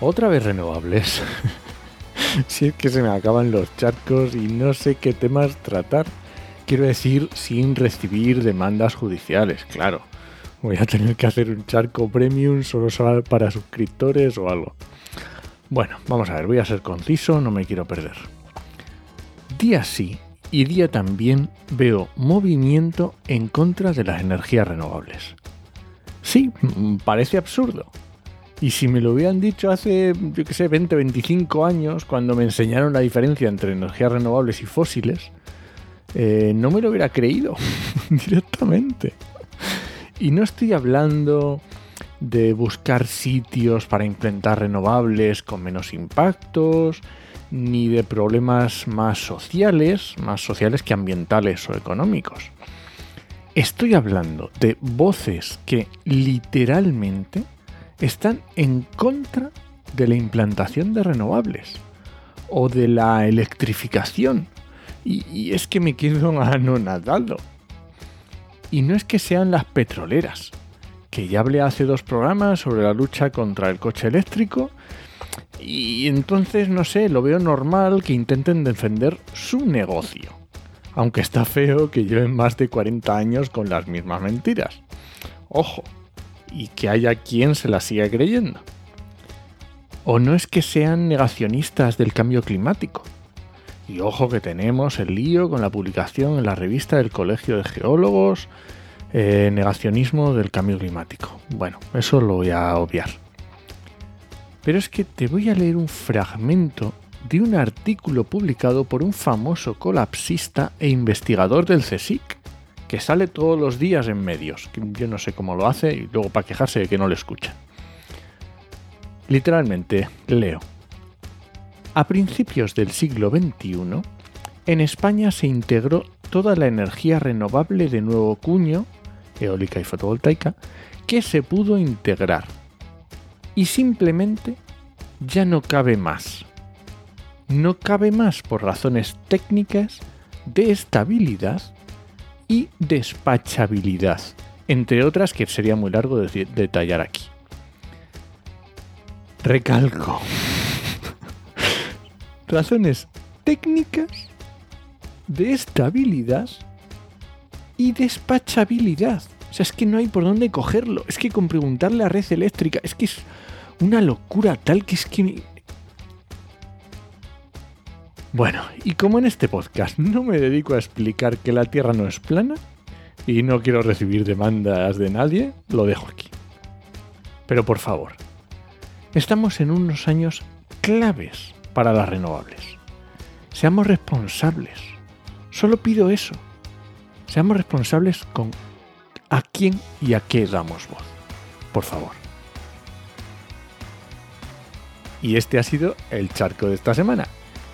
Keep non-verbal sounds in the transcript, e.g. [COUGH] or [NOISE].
Otra vez renovables. [LAUGHS] si es que se me acaban los charcos y no sé qué temas tratar. Quiero decir, sin recibir demandas judiciales, claro. Voy a tener que hacer un charco premium solo para suscriptores o algo. Bueno, vamos a ver, voy a ser conciso, no me quiero perder. Día sí y día también veo movimiento en contra de las energías renovables. Sí, mm, parece absurdo, y si me lo hubieran dicho hace, yo qué sé, 20, 25 años, cuando me enseñaron la diferencia entre energías renovables y fósiles, eh, no me lo hubiera creído [LAUGHS] directamente. Y no estoy hablando de buscar sitios para implementar renovables con menos impactos, ni de problemas más sociales, más sociales que ambientales o económicos. Estoy hablando de voces que literalmente están en contra de la implantación de renovables o de la electrificación. Y, es que me quedo anonadado. Y no es que sean las petroleras, que ya hablé hace dos programas sobre la lucha contra el coche eléctrico. Y entonces, no sé, lo veo normal que intenten defender su negocio. Aunque está feo que lleven más de 40 años con las mismas mentiras. Ojo, y que haya quien se la siga creyendo. O no es que sean negacionistas del cambio climático. Y ojo que tenemos el lío con la publicación en la revista del Colegio de Geólogos, eh, negacionismo del cambio climático. Bueno, eso lo voy a obviar. Pero es que te voy a leer un fragmento de un artículo publicado por un famoso colapsista e investigador del CSIC, que sale todos los días en medios. Yo no sé cómo lo hace y luego para quejarse de que no le escucha. Literalmente, leo. A principios del siglo XXI, en España se integró toda la energía renovable de nuevo cuño, eólica y fotovoltaica, que se pudo integrar. Y simplemente ya no cabe más. No cabe más por razones técnicas de estabilidad y despachabilidad, entre otras que sería muy largo de detallar aquí. Recalco. [LAUGHS] Razones técnicas de estabilidad y despachabilidad. O sea, es que no hay por dónde cogerlo. Es que con preguntarle a red eléctrica, es que es una locura tal que es que bueno, y como en este podcast no me dedico a explicar que la Tierra no es plana y no quiero recibir demandas de nadie, lo dejo aquí. Pero por favor, estamos en unos años claves para las renovables. Seamos responsables. Solo pido eso. Seamos responsables con a quién y a qué damos voz. Por favor. Y este ha sido el charco de esta semana.